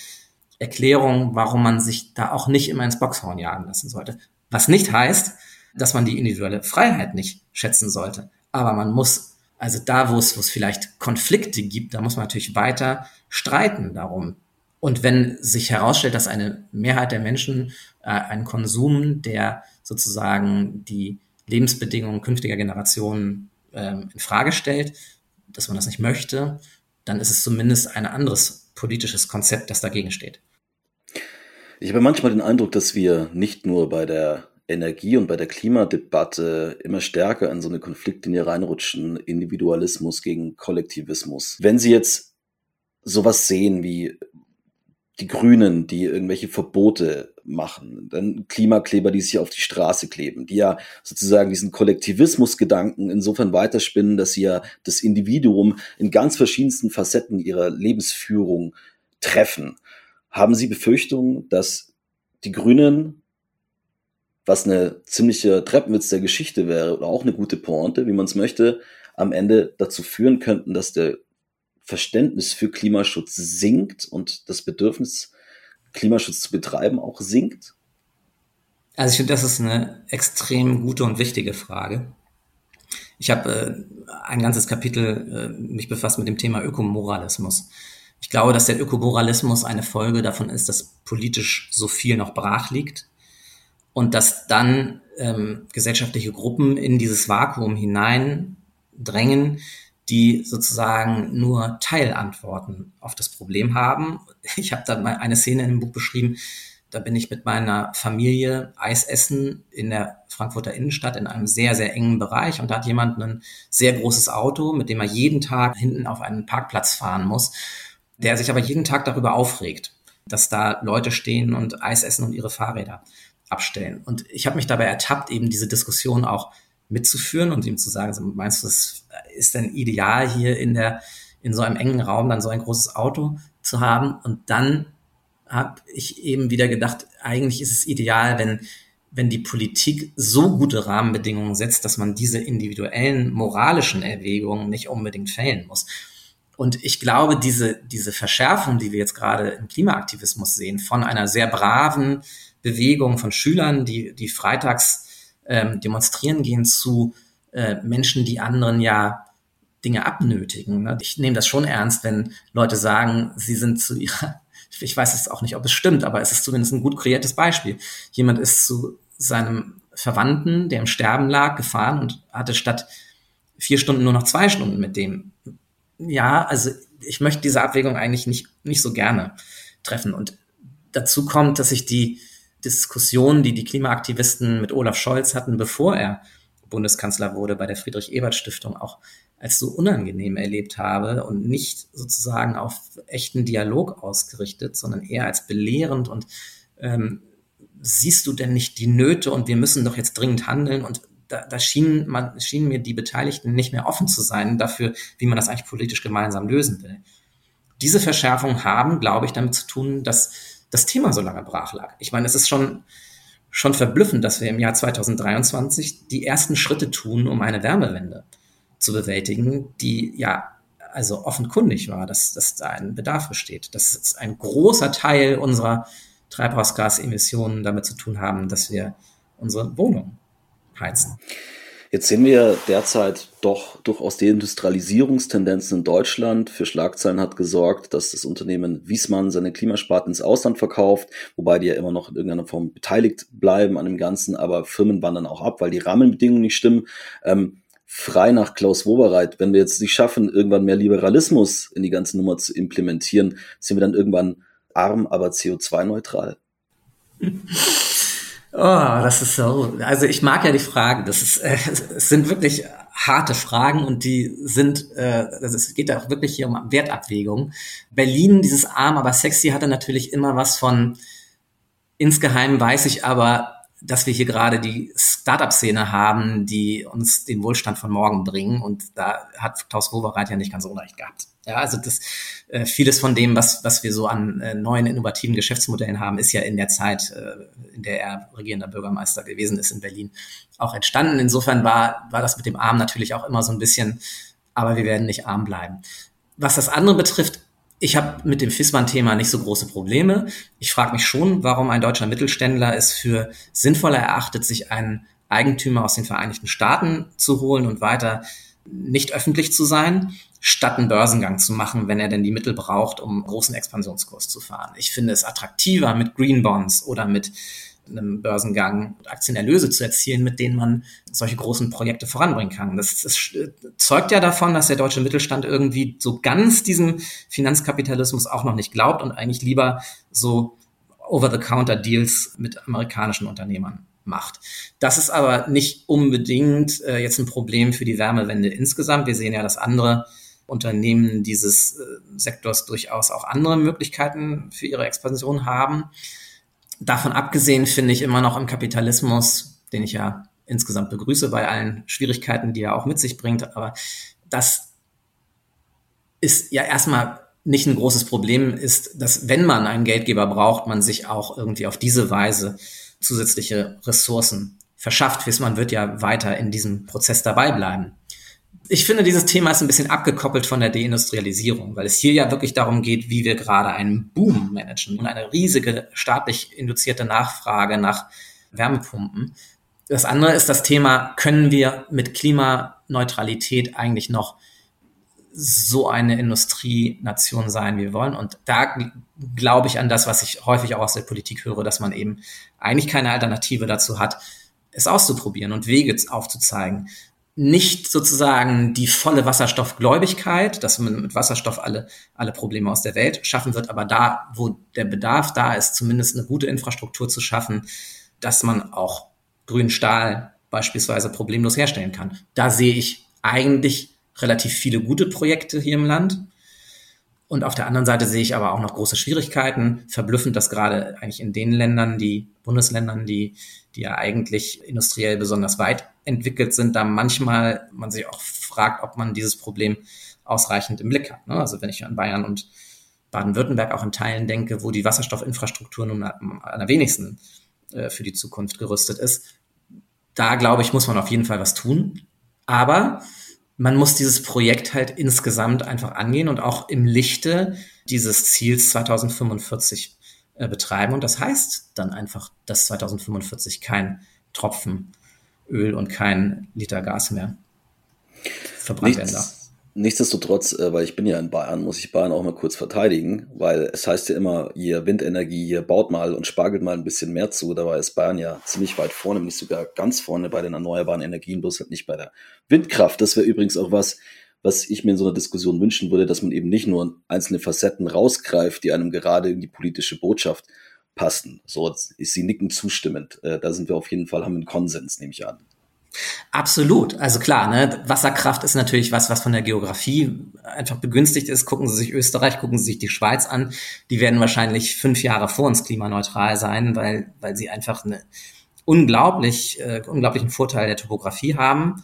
Erklärung, warum man sich da auch nicht immer ins Boxhorn jagen lassen sollte. Was nicht heißt, dass man die individuelle Freiheit nicht schätzen sollte. Aber man muss, also da, wo es, wo es vielleicht Konflikte gibt, da muss man natürlich weiter streiten darum. Und wenn sich herausstellt, dass eine Mehrheit der Menschen äh, einen Konsum, der sozusagen die Lebensbedingungen künftiger Generationen ähm, in Frage stellt, dass man das nicht möchte, dann ist es zumindest ein anderes politisches Konzept, das dagegen steht. Ich habe manchmal den Eindruck, dass wir nicht nur bei der Energie- und bei der Klimadebatte immer stärker in so eine Konfliktlinie reinrutschen, Individualismus gegen Kollektivismus. Wenn Sie jetzt sowas sehen wie die Grünen, die irgendwelche Verbote machen, dann Klimakleber, die sich auf die Straße kleben, die ja sozusagen diesen Kollektivismusgedanken insofern weiterspinnen, dass sie ja das Individuum in ganz verschiedensten Facetten ihrer Lebensführung treffen. Haben Sie Befürchtungen, dass die Grünen, was eine ziemliche Treppenwitz der Geschichte wäre oder auch eine gute Pointe, wie man es möchte, am Ende dazu führen könnten, dass der Verständnis für Klimaschutz sinkt und das Bedürfnis, Klimaschutz zu betreiben, auch sinkt? Also ich finde, das ist eine extrem gute und wichtige Frage. Ich habe äh, ein ganzes Kapitel äh, mich befasst mit dem Thema Ökomoralismus. Ich glaube, dass der Ökomoralismus eine Folge davon ist, dass politisch so viel noch brach liegt und dass dann ähm, gesellschaftliche Gruppen in dieses Vakuum hineindrängen, die sozusagen nur Teilantworten auf das Problem haben. Ich habe da mal eine Szene im Buch beschrieben, da bin ich mit meiner Familie Eis essen in der Frankfurter Innenstadt in einem sehr, sehr engen Bereich und da hat jemand ein sehr großes Auto, mit dem er jeden Tag hinten auf einen Parkplatz fahren muss, der sich aber jeden Tag darüber aufregt, dass da Leute stehen und Eis essen und ihre Fahrräder abstellen. Und ich habe mich dabei ertappt, eben diese Diskussion auch mitzuführen und ihm zu sagen, meinst du, das ist denn ideal hier in der, in so einem engen Raum dann so ein großes Auto zu haben? Und dann habe ich eben wieder gedacht, eigentlich ist es ideal, wenn, wenn die Politik so gute Rahmenbedingungen setzt, dass man diese individuellen moralischen Erwägungen nicht unbedingt fällen muss. Und ich glaube, diese, diese Verschärfung, die wir jetzt gerade im Klimaaktivismus sehen, von einer sehr braven Bewegung von Schülern, die, die freitags ähm, demonstrieren gehen zu äh, Menschen, die anderen ja Dinge abnötigen. Ne? Ich nehme das schon ernst, wenn Leute sagen, sie sind zu ihrer, ich weiß jetzt auch nicht, ob es stimmt, aber es ist zumindest ein gut kreiertes Beispiel. Jemand ist zu seinem Verwandten, der im Sterben lag, gefahren und hatte statt vier Stunden nur noch zwei Stunden mit dem. Ja, also ich möchte diese Abwägung eigentlich nicht, nicht so gerne treffen. Und dazu kommt, dass ich die Diskussion, die die Klimaaktivisten mit Olaf Scholz hatten, bevor er Bundeskanzler wurde bei der Friedrich-Ebert-Stiftung, auch als so unangenehm erlebt habe und nicht sozusagen auf echten Dialog ausgerichtet, sondern eher als belehrend und ähm, siehst du denn nicht die Nöte und wir müssen doch jetzt dringend handeln und da, da schien, man, schienen mir die Beteiligten nicht mehr offen zu sein dafür, wie man das eigentlich politisch gemeinsam lösen will. Diese Verschärfungen haben, glaube ich, damit zu tun, dass das Thema so lange brach lag. Ich meine, es ist schon, schon verblüffend, dass wir im Jahr 2023 die ersten Schritte tun, um eine Wärmewende zu bewältigen, die ja also offenkundig war, dass, dass da ein Bedarf besteht, dass ein großer Teil unserer Treibhausgasemissionen damit zu tun haben, dass wir unsere Wohnung heizen. Jetzt sehen wir derzeit doch durchaus die Industrialisierungstendenzen in Deutschland. Für Schlagzeilen hat gesorgt, dass das Unternehmen Wiesmann seine Klimasparte ins Ausland verkauft, wobei die ja immer noch in irgendeiner Form beteiligt bleiben an dem Ganzen, aber Firmen wandern auch ab, weil die Rahmenbedingungen nicht stimmen. Ähm, frei nach Klaus Wobereit, wenn wir jetzt nicht schaffen, irgendwann mehr Liberalismus in die ganze Nummer zu implementieren, sind wir dann irgendwann arm, aber CO2-neutral. Oh, das ist so. Also ich mag ja die Fragen. Das ist, äh, es sind wirklich harte Fragen und die sind, äh, also es geht auch wirklich hier um Wertabwägung. Berlin, dieses arm, aber sexy, hatte natürlich immer was von Insgeheim weiß ich aber, dass wir hier gerade die Startup-Szene haben, die uns den Wohlstand von morgen bringen. Und da hat Klaus Wowereit ja nicht ganz unrecht gehabt. Ja, also das äh, vieles von dem, was, was wir so an äh, neuen innovativen Geschäftsmodellen haben, ist ja in der Zeit, äh, in der er regierender Bürgermeister gewesen ist in Berlin, auch entstanden. Insofern war, war das mit dem Arm natürlich auch immer so ein bisschen, aber wir werden nicht arm bleiben. Was das andere betrifft, ich habe mit dem FISMAN-Thema nicht so große Probleme. Ich frage mich schon, warum ein deutscher Mittelständler es für sinnvoller erachtet, sich einen Eigentümer aus den Vereinigten Staaten zu holen und weiter nicht öffentlich zu sein, statt einen Börsengang zu machen, wenn er denn die Mittel braucht, um großen Expansionskurs zu fahren. Ich finde es attraktiver mit Green Bonds oder mit einem Börsengang Aktienerlöse zu erzielen, mit denen man solche großen Projekte voranbringen kann. Das, das zeugt ja davon, dass der deutsche Mittelstand irgendwie so ganz diesem Finanzkapitalismus auch noch nicht glaubt und eigentlich lieber so Over-the-Counter-Deals mit amerikanischen Unternehmern macht. Das ist aber nicht unbedingt äh, jetzt ein Problem für die Wärmewende insgesamt. Wir sehen ja, dass andere Unternehmen dieses äh, Sektors durchaus auch andere Möglichkeiten für ihre Expansion haben. Davon abgesehen finde ich immer noch im Kapitalismus, den ich ja insgesamt begrüße bei allen Schwierigkeiten, die er auch mit sich bringt, aber das ist ja erstmal nicht ein großes Problem, ist, dass wenn man einen Geldgeber braucht, man sich auch irgendwie auf diese Weise zusätzliche Ressourcen verschafft. Man wird ja weiter in diesem Prozess dabei bleiben ich finde, dieses Thema ist ein bisschen abgekoppelt von der Deindustrialisierung, weil es hier ja wirklich darum geht, wie wir gerade einen Boom managen und eine riesige staatlich induzierte Nachfrage nach Wärmepumpen. Das andere ist das Thema, können wir mit Klimaneutralität eigentlich noch so eine Industrienation sein, wie wir wollen. Und da glaube ich an das, was ich häufig auch aus der Politik höre, dass man eben eigentlich keine Alternative dazu hat, es auszuprobieren und Wege aufzuzeigen nicht sozusagen die volle Wasserstoffgläubigkeit, dass man mit Wasserstoff alle, alle Probleme aus der Welt schaffen wird, aber da, wo der Bedarf da ist, zumindest eine gute Infrastruktur zu schaffen, dass man auch grünen Stahl beispielsweise problemlos herstellen kann. Da sehe ich eigentlich relativ viele gute Projekte hier im Land. Und auf der anderen Seite sehe ich aber auch noch große Schwierigkeiten. Verblüffend, dass gerade eigentlich in den Ländern, die Bundesländern, die, die ja eigentlich industriell besonders weit entwickelt sind, da manchmal man sich auch fragt, ob man dieses Problem ausreichend im Blick hat. Ne? Also wenn ich an Bayern und Baden-Württemberg auch in Teilen denke, wo die Wasserstoffinfrastruktur nun am allerwenigsten äh, für die Zukunft gerüstet ist, da glaube ich, muss man auf jeden Fall was tun. Aber man muss dieses Projekt halt insgesamt einfach angehen und auch im Lichte dieses Ziels 2045 äh, betreiben. Und das heißt dann einfach, dass 2045 kein Tropfen Öl und kein Liter Gas mehr verbrannt werden darf. Nichtsdestotrotz, äh, weil ich bin ja in Bayern, muss ich Bayern auch mal kurz verteidigen, weil es heißt ja immer, ihr Windenergie, ihr baut mal und spargelt mal ein bisschen mehr zu. Dabei ist Bayern ja ziemlich weit vorne, nicht sogar ganz vorne bei den erneuerbaren Energien, bloß halt nicht bei der Windkraft. Das wäre übrigens auch was, was ich mir in so einer Diskussion wünschen würde, dass man eben nicht nur einzelne Facetten rausgreift, die einem gerade in die politische Botschaft passen. So ist sie nicken zustimmend. Äh, da sind wir auf jeden Fall, haben einen Konsens, nehme ich an. Absolut. Also klar, ne, Wasserkraft ist natürlich was, was von der Geografie einfach begünstigt ist. Gucken Sie sich Österreich, gucken Sie sich die Schweiz an. Die werden wahrscheinlich fünf Jahre vor uns klimaneutral sein, weil, weil sie einfach eine unglaublich, äh, unglaublichen Vorteil der Topografie haben.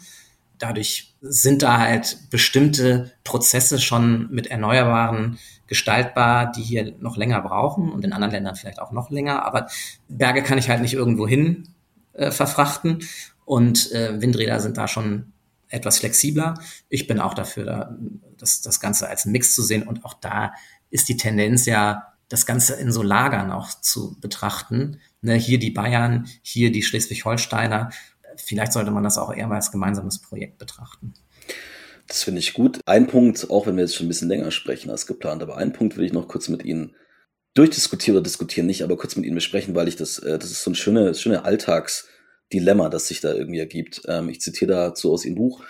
Dadurch sind da halt bestimmte Prozesse schon mit Erneuerbaren gestaltbar, die hier noch länger brauchen und in anderen Ländern vielleicht auch noch länger. Aber Berge kann ich halt nicht irgendwo hin äh, verfrachten. Und äh, Windräder sind da schon etwas flexibler. Ich bin auch dafür, da, das, das Ganze als Mix zu sehen. Und auch da ist die Tendenz ja, das Ganze in so Lagern auch zu betrachten. Ne, hier die Bayern, hier die Schleswig-Holsteiner. Vielleicht sollte man das auch eher mal als gemeinsames Projekt betrachten. Das finde ich gut. Ein Punkt, auch wenn wir jetzt schon ein bisschen länger sprechen als geplant, aber einen Punkt will ich noch kurz mit Ihnen durchdiskutieren oder diskutieren nicht, aber kurz mit Ihnen besprechen, weil ich das, äh, das ist so ein schöne, schöne Alltags- Dilemma, das sich da irgendwie ergibt. Ähm, ich zitiere dazu aus Ihrem Buch.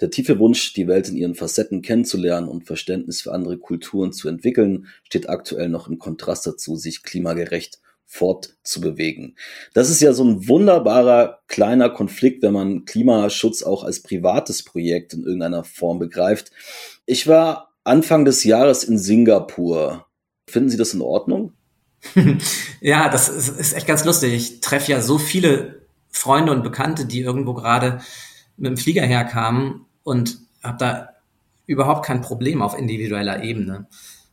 Der tiefe Wunsch, die Welt in ihren Facetten kennenzulernen und Verständnis für andere Kulturen zu entwickeln, steht aktuell noch im Kontrast dazu, sich klimagerecht fortzubewegen. Das ist ja so ein wunderbarer kleiner Konflikt, wenn man Klimaschutz auch als privates Projekt in irgendeiner Form begreift. Ich war Anfang des Jahres in Singapur. Finden Sie das in Ordnung? ja, das ist, ist echt ganz lustig. Ich treffe ja so viele Freunde und Bekannte, die irgendwo gerade mit dem Flieger herkamen und habe da überhaupt kein Problem auf individueller Ebene.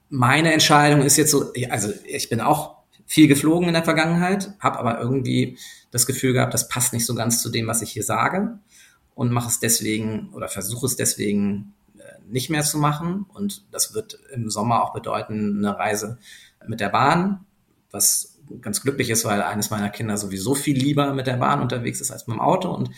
Meine Entscheidung ist jetzt so, also ich bin auch viel geflogen in der Vergangenheit, habe aber irgendwie das Gefühl gehabt, das passt nicht so ganz zu dem, was ich hier sage und mache es deswegen oder versuche es deswegen äh, nicht mehr zu machen. Und das wird im Sommer auch bedeuten, eine Reise mit der Bahn, was ganz glücklich ist, weil eines meiner Kinder sowieso viel lieber mit der Bahn unterwegs ist als mit dem Auto. Und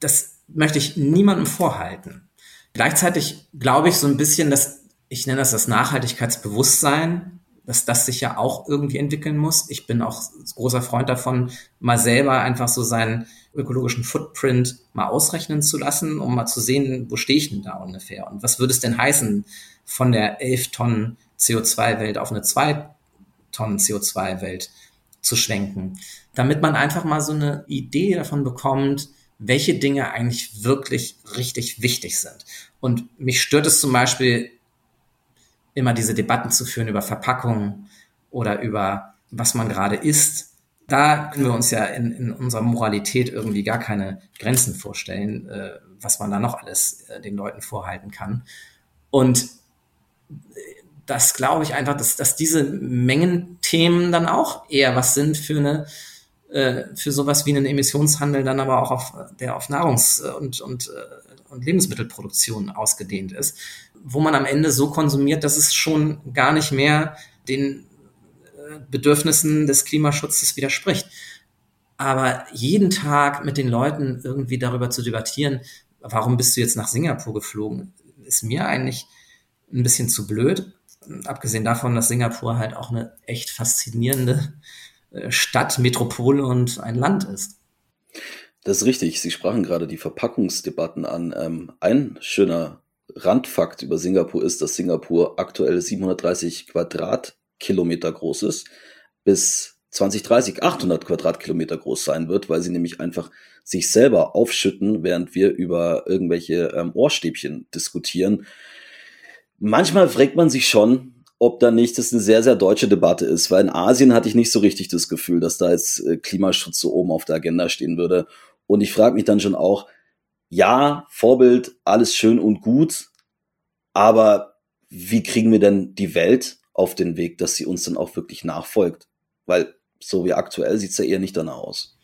das möchte ich niemandem vorhalten. Gleichzeitig glaube ich so ein bisschen, dass ich nenne das das Nachhaltigkeitsbewusstsein, dass das sich ja auch irgendwie entwickeln muss. Ich bin auch großer Freund davon, mal selber einfach so seinen ökologischen Footprint mal ausrechnen zu lassen, um mal zu sehen, wo stehe ich denn da ungefähr und was würde es denn heißen, von der 11 Tonnen CO2-Welt auf eine 2 Tonnen CO2-Welt zu schwenken, damit man einfach mal so eine Idee davon bekommt, welche Dinge eigentlich wirklich richtig wichtig sind. Und mich stört es zum Beispiel immer diese Debatten zu führen über Verpackungen oder über was man gerade isst. Da können wir uns ja in, in unserer Moralität irgendwie gar keine Grenzen vorstellen, äh, was man da noch alles äh, den Leuten vorhalten kann. Und das glaube ich einfach, dass, dass diese Mengenthemen dann auch eher was sind für eine äh, für sowas wie einen Emissionshandel dann aber auch auf der auf Nahrungs- und, und, äh, und Lebensmittelproduktion ausgedehnt ist, wo man am Ende so konsumiert, dass es schon gar nicht mehr den äh, Bedürfnissen des Klimaschutzes widerspricht. Aber jeden Tag mit den Leuten irgendwie darüber zu debattieren, warum bist du jetzt nach Singapur geflogen, ist mir eigentlich ein bisschen zu blöd. Abgesehen davon, dass Singapur halt auch eine echt faszinierende äh, Stadt, Metropole und ein Land ist. Das ist richtig. Sie sprachen gerade die Verpackungsdebatten an. Ähm, ein schöner Randfakt über Singapur ist, dass Singapur aktuell 730 Quadratkilometer groß ist, bis 2030 800 Quadratkilometer groß sein wird, weil sie nämlich einfach sich selber aufschütten, während wir über irgendwelche ähm, Ohrstäbchen diskutieren. Manchmal fragt man sich schon, ob da nicht das eine sehr, sehr deutsche Debatte ist, weil in Asien hatte ich nicht so richtig das Gefühl, dass da jetzt äh, Klimaschutz so oben auf der Agenda stehen würde. Und ich frage mich dann schon auch, ja, Vorbild, alles schön und gut, aber wie kriegen wir denn die Welt auf den Weg, dass sie uns dann auch wirklich nachfolgt? Weil so wie aktuell sieht's ja eher nicht danach aus.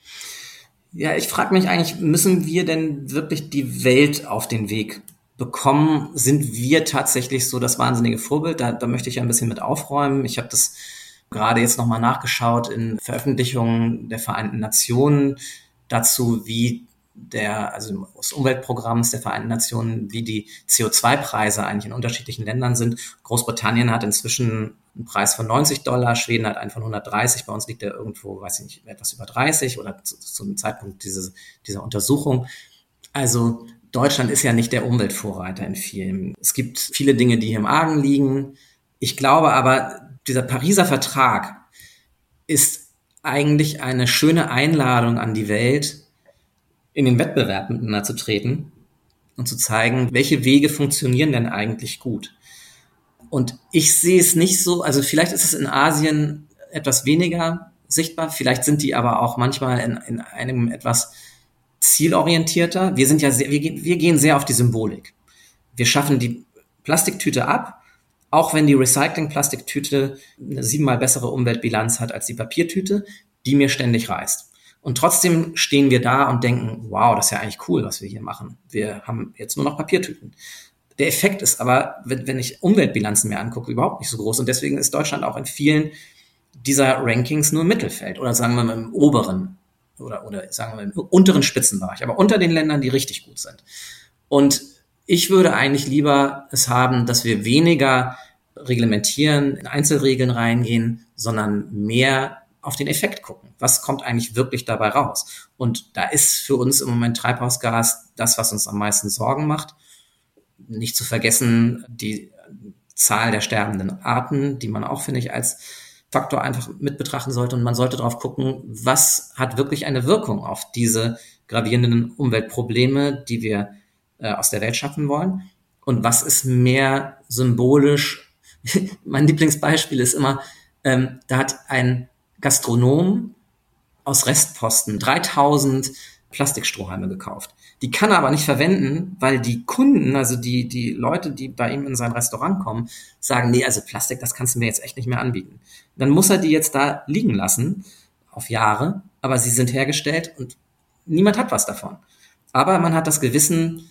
Ja, ich frage mich eigentlich, müssen wir denn wirklich die Welt auf den Weg bekommen, sind wir tatsächlich so das wahnsinnige Vorbild. Da, da möchte ich ein bisschen mit aufräumen. Ich habe das gerade jetzt nochmal nachgeschaut in Veröffentlichungen der Vereinten Nationen dazu, wie der, also des Umweltprogramms der Vereinten Nationen, wie die CO2-Preise eigentlich in unterschiedlichen Ländern sind. Großbritannien hat inzwischen einen Preis von 90 Dollar, Schweden hat einen von 130, bei uns liegt er irgendwo, weiß ich nicht, etwas über 30 oder zu, zum Zeitpunkt diese, dieser Untersuchung. Also Deutschland ist ja nicht der Umweltvorreiter in vielen. Es gibt viele Dinge, die hier im Argen liegen. Ich glaube aber, dieser Pariser Vertrag ist eigentlich eine schöne Einladung an die Welt, in den Wettbewerb miteinander zu treten und zu zeigen, welche Wege funktionieren denn eigentlich gut. Und ich sehe es nicht so, also vielleicht ist es in Asien etwas weniger sichtbar, vielleicht sind die aber auch manchmal in, in einem etwas zielorientierter. Wir sind ja sehr, wir, wir gehen sehr auf die Symbolik. Wir schaffen die Plastiktüte ab, auch wenn die Recycling-Plastiktüte eine siebenmal bessere Umweltbilanz hat als die Papiertüte, die mir ständig reißt. Und trotzdem stehen wir da und denken, wow, das ist ja eigentlich cool, was wir hier machen. Wir haben jetzt nur noch Papiertüten. Der Effekt ist aber, wenn, wenn ich Umweltbilanzen mir angucke, überhaupt nicht so groß. Und deswegen ist Deutschland auch in vielen dieser Rankings nur im Mittelfeld oder sagen wir mal im oberen oder, oder sagen wir im unteren Spitzenbereich, aber unter den Ländern, die richtig gut sind. Und ich würde eigentlich lieber es haben, dass wir weniger reglementieren, in Einzelregeln reingehen, sondern mehr auf den Effekt gucken. Was kommt eigentlich wirklich dabei raus? Und da ist für uns im Moment Treibhausgas das, was uns am meisten Sorgen macht. Nicht zu vergessen die Zahl der sterbenden Arten, die man auch, finde ich, als Faktor einfach mit betrachten sollte und man sollte darauf gucken, was hat wirklich eine Wirkung auf diese gravierenden Umweltprobleme, die wir äh, aus der Welt schaffen wollen und was ist mehr symbolisch. mein Lieblingsbeispiel ist immer, Ähm, da hat ein Gastronom aus Restposten 3000 Plastikstrohhalme gekauft. Die kann er aber nicht verwenden, weil die Kunden, also die, die Leute, die bei ihm in sein Restaurant kommen, sagen, nee, also Plastik, das kannst du mir jetzt echt nicht mehr anbieten. Dann muss er die jetzt da liegen lassen, auf Jahre, aber sie sind hergestellt und niemand hat was davon. Aber man hat das Gewissen,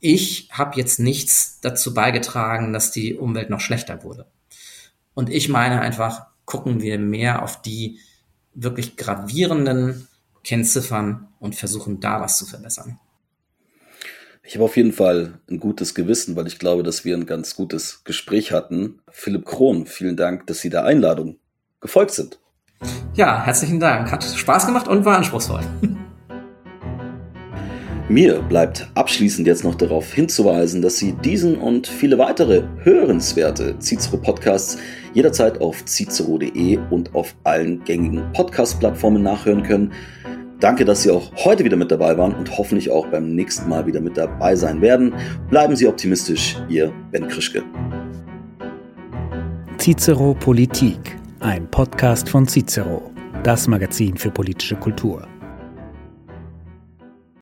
ich habe jetzt nichts dazu beigetragen, dass die Umwelt noch schlechter wurde. Und ich meine einfach, gucken wir mehr auf die wirklich gravierenden Kennziffern und versuchen da was zu verbessern. Ich habe auf jeden Fall ein gutes Gewissen, weil ich glaube, dass wir ein ganz gutes Gespräch hatten. Philipp Krohn, vielen Dank, dass Sie der Einladung gefolgt sind. Ja, herzlichen Dank. Hat Spaß gemacht und war anspruchsvoll. Mir bleibt abschließend jetzt noch darauf hinzuweisen, dass Sie diesen und viele weitere hörenswerte Cicero Podcasts jederzeit auf cicero.de und auf allen gängigen Podcast-Plattformen nachhören können. Danke, dass Sie auch heute wieder mit dabei waren und hoffentlich auch beim nächsten Mal wieder mit dabei sein werden. Bleiben Sie optimistisch, Ihr Ben Krischke. Cicero Politik, ein Podcast von Cicero, das Magazin für politische Kultur.